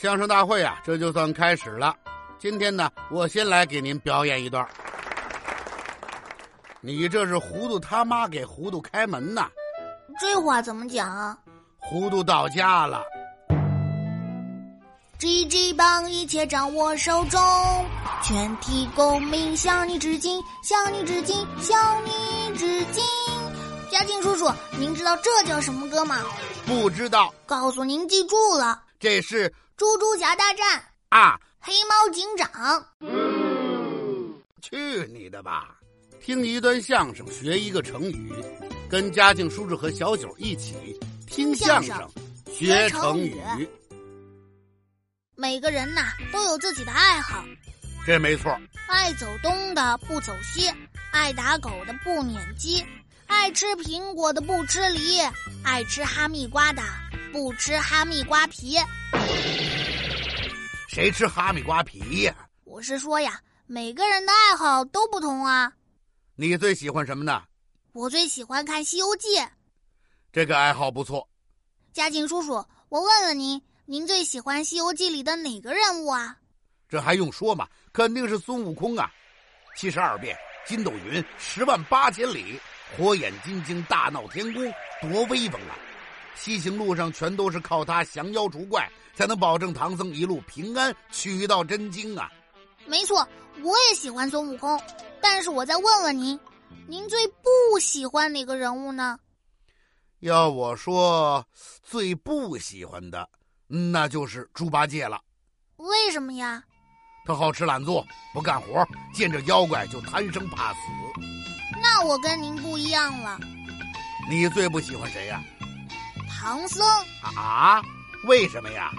相声大会啊，这就算开始了。今天呢，我先来给您表演一段。你这是糊涂他妈给糊涂开门呐！这话怎么讲啊？糊涂到家了。GG 棒一切掌握手中，全体公民向你致敬，向你致敬，向你致敬。嘉靖叔叔，您知道这叫什么歌吗？不知道。告诉您，记住了，这是。猪猪侠大战啊！黑猫警长，去你的吧！听一段相声，学一个成语，跟嘉靖叔叔和小九一起听相声，学成语。每个人呐都有自己的爱好，这没错。爱走东的不走西，爱打狗的不撵鸡，爱吃苹果的不吃梨，爱吃哈密瓜的不吃哈密瓜皮。谁吃哈密瓜皮呀？我是说呀，每个人的爱好都不同啊。你最喜欢什么呢？我最喜欢看《西游记》。这个爱好不错。嘉靖叔叔，我问问您，您最喜欢《西游记》里的哪个人物啊？这还用说吗？肯定是孙悟空啊！七十二变，筋斗云，十万八千里，火眼金睛，大闹天宫，多威风啊！西行路上全都是靠他降妖除怪。才能保证唐僧一路平安取到真经啊！没错，我也喜欢孙悟空，但是我再问问您，您最不喜欢哪个人物呢？要我说，最不喜欢的，那就是猪八戒了。为什么呀？他好吃懒做，不干活，见着妖怪就贪生怕死。那我跟您不一样了。你最不喜欢谁呀？唐僧啊？为什么呀？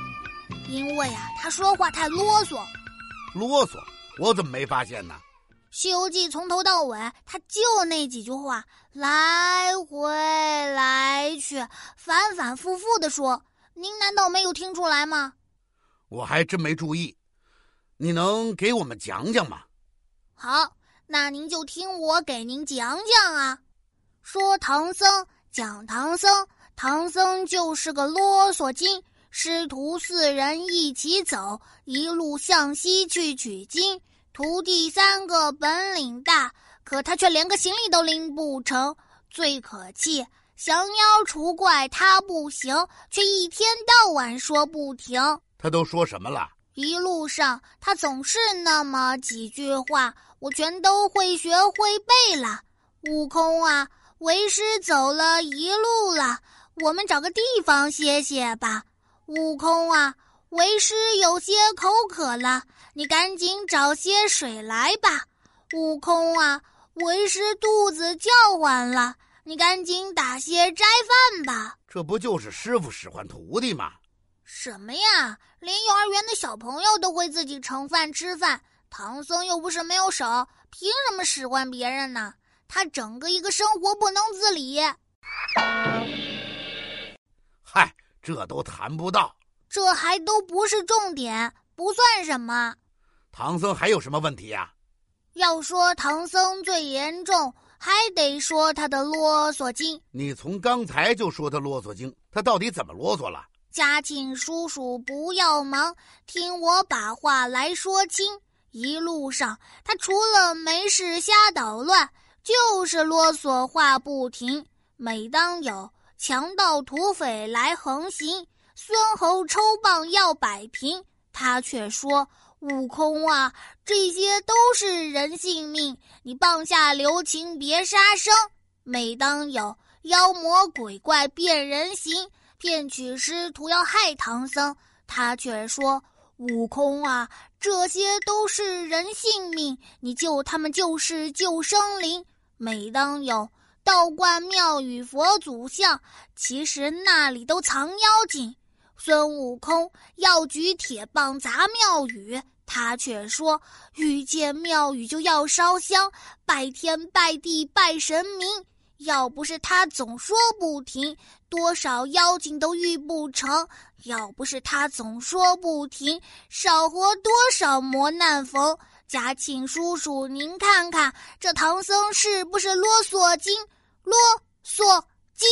因为啊，他说话太啰嗦。啰嗦？我怎么没发现呢？《西游记》从头到尾，他就那几句话，来回来去，反反复复的说。您难道没有听出来吗？我还真没注意。你能给我们讲讲吗？好，那您就听我给您讲讲啊。说唐僧，讲唐僧，唐僧就是个啰嗦精。师徒四人一起走，一路向西去取经。徒弟三个本领大，可他却连个行李都拎不成。最可气，降妖除怪他不行，却一天到晚说不停。他都说什么了？一路上他总是那么几句话，我全都会学会背了。悟空啊，为师走了一路了，我们找个地方歇歇吧。悟空啊，为师有些口渴了，你赶紧找些水来吧。悟空啊，为师肚子叫唤了，你赶紧打些斋饭吧。这不就是师傅使唤徒弟吗？什么呀，连幼儿园的小朋友都会自己盛饭吃饭，唐僧又不是没有手，凭什么使唤别人呢？他整个一个生活不能自理。嗨。这都谈不到，这还都不是重点，不算什么。唐僧还有什么问题呀？要说唐僧最严重，还得说他的啰嗦精。你从刚才就说他啰嗦精，他到底怎么啰嗦了？嘉庆叔叔不要忙，听我把话来说清。一路上，他除了没事瞎捣乱，就是啰嗦话不停。每当有。强盗土匪来横行，孙猴抽棒要摆平，他却说：“悟空啊，这些都是人性命，你棒下留情，别杀生。”每当有妖魔鬼怪变人形，骗取师徒要害唐僧，他却说：“悟空啊，这些都是人性命，你救他们就是救生灵。”每当有。道观庙宇佛祖像，其实那里都藏妖精。孙悟空要举铁棒砸庙宇，他却说遇见庙宇就要烧香，拜天拜地拜神明。要不是他总说不停，多少妖精都遇不成；要不是他总说不停，少活多少磨难逢。嘉庆叔叔，您看看这唐僧是不是啰嗦精？啰嗦精，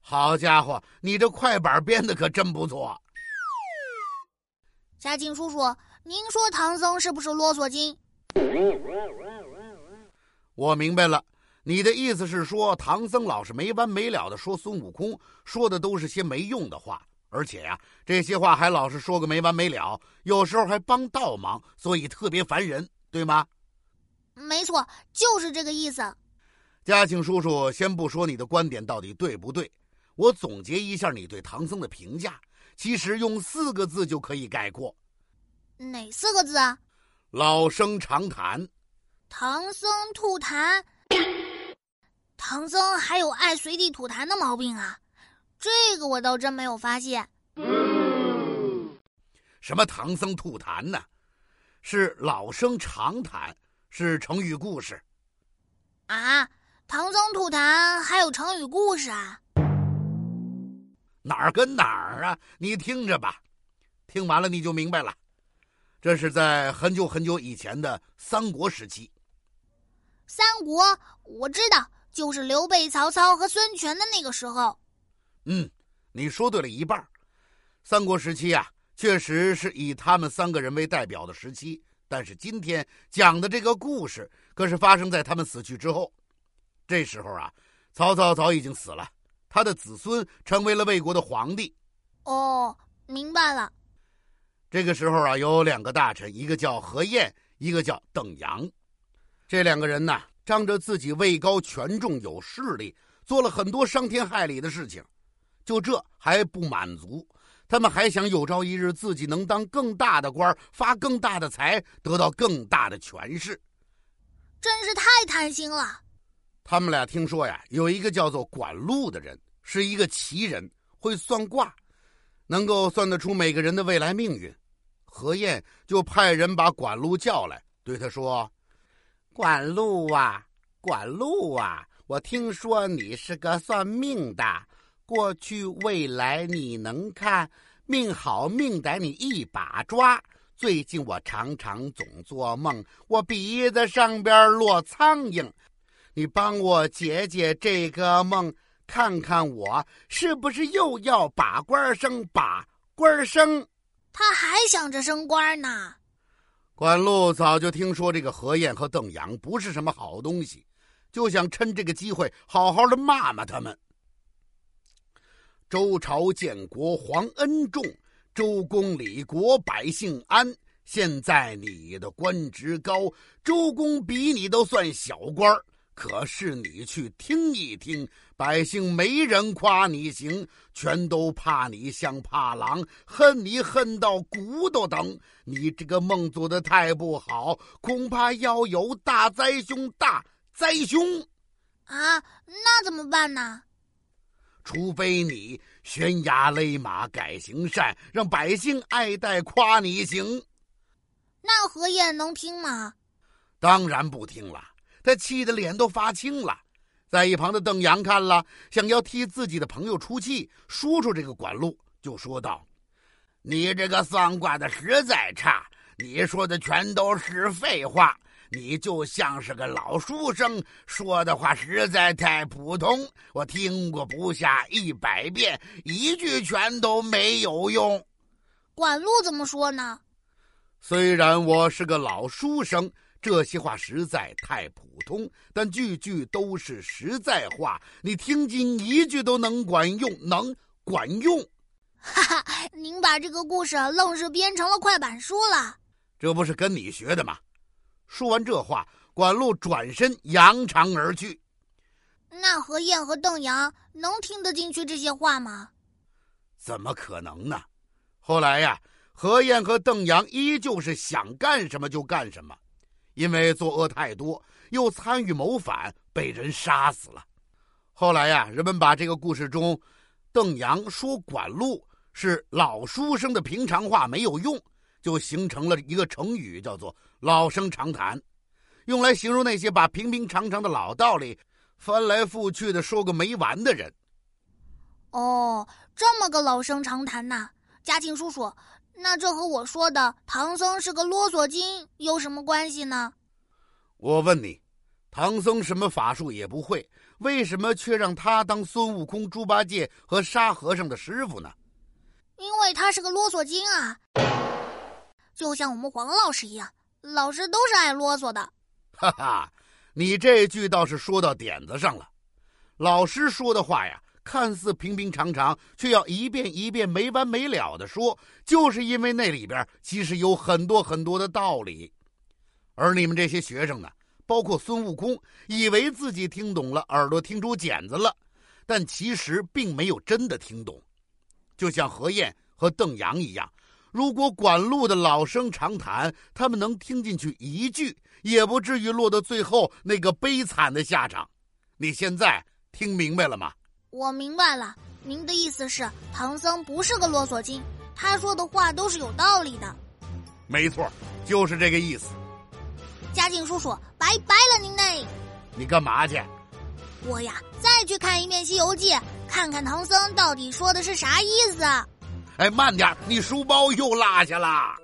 好家伙，你这快板编的可真不错。嘉靖叔叔，您说唐僧是不是啰嗦精？我明白了，你的意思是说唐僧老是没完没了的说孙悟空，说的都是些没用的话，而且呀，这些话还老是说个没完没了，有时候还帮倒忙，所以特别烦人，对吗？没错，就是这个意思。嘉庆叔叔，先不说你的观点到底对不对，我总结一下你对唐僧的评价，其实用四个字就可以概括。哪四个字啊？老生常谈。唐僧吐痰。唐僧还有爱随地吐痰的毛病啊？这个我倒真没有发现。什么唐僧吐痰呢？是老生常谈，是成语故事。啊，唐僧吐痰还有成语故事啊？哪儿跟哪儿啊？你听着吧，听完了你就明白了。这是在很久很久以前的三国时期。三国我知道，就是刘备、曹操和孙权的那个时候。嗯，你说对了一半。三国时期啊，确实是以他们三个人为代表的时期。但是今天讲的这个故事，可是发生在他们死去之后。这时候啊，曹操早已经死了，他的子孙成为了魏国的皇帝。哦，明白了。这个时候啊，有两个大臣，一个叫何晏，一个叫邓阳。这两个人呢，仗着自己位高权重、有势力，做了很多伤天害理的事情。就这还不满足，他们还想有朝一日自己能当更大的官，发更大的财，得到更大的权势。真是太贪心了。他们俩听说呀，有一个叫做管路的人，是一个奇人，会算卦，能够算得出每个人的未来命运。何晏就派人把管路叫来，对他说：“管路啊，管路啊，我听说你是个算命的，过去未来你能看，命好命歹你一把抓。最近我常常总做梦，我鼻子上边落苍蝇，你帮我解解这个梦，看看我是不是又要把官升，把官升。”他还想着升官呢。管路早就听说这个何晏和邓阳不是什么好东西，就想趁这个机会好好的骂骂他们。周朝建国皇恩重，周公理国百姓安。现在你的官职高，周公比你都算小官儿。可是你去听一听，百姓没人夸你行，全都怕你像怕狼，恨你恨到骨头疼。你这个梦做的太不好，恐怕要有大灾凶，大灾凶！啊，那怎么办呢？除非你悬崖勒马，改行善，让百姓爱戴夸你行。那何晏能听吗？当然不听了。他气得脸都发青了，在一旁的邓阳看了，想要替自己的朋友出气，说出这个管路，就说道：“你这个算卦的实在差，你说的全都是废话，你就像是个老书生，说的话实在太普通，我听过不下一百遍，一句全都没有用。”管路怎么说呢？虽然我是个老书生。这些话实在太普通，但句句都是实在话，你听进一句都能管用，能管用。哈哈，您把这个故事愣是编成了快板书了，这不是跟你学的吗？说完这话，管路转身扬长而去。那何晏和邓阳能听得进去这些话吗？怎么可能呢？后来呀，何晏和邓阳依旧是想干什么就干什么。因为作恶太多，又参与谋反，被人杀死了。后来呀，人们把这个故事中，邓阳说管路是老书生的平常话没有用，就形成了一个成语，叫做“老生常谈”，用来形容那些把平平常常的老道理翻来覆去的说个没完的人。哦，这么个老生常谈呐，嘉庆叔叔。那这和我说的唐僧是个啰嗦精有什么关系呢？我问你，唐僧什么法术也不会，为什么却让他当孙悟空、猪八戒和沙和尚的师傅呢？因为他是个啰嗦精啊！就像我们黄老师一样，老师都是爱啰嗦的。哈哈，你这句倒是说到点子上了。老师说的话呀，看似平平常常，却要一遍一遍没完没了的说，就是因为那里边其实有很多很多的道理。而你们这些学生呢，包括孙悟空，以为自己听懂了，耳朵听出茧子了，但其实并没有真的听懂。就像何晏和邓阳一样，如果管路的老生常谈，他们能听进去一句，也不至于落到最后那个悲惨的下场。你现在听明白了吗？我明白了，您的意思是唐僧不是个啰嗦精，他说的话都是有道理的。没错，就是这个意思。嘉靖叔叔，拜拜了您嘞！你干嘛去？我呀，再去看一遍《西游记》，看看唐僧到底说的是啥意思。哎，慢点，你书包又落下了。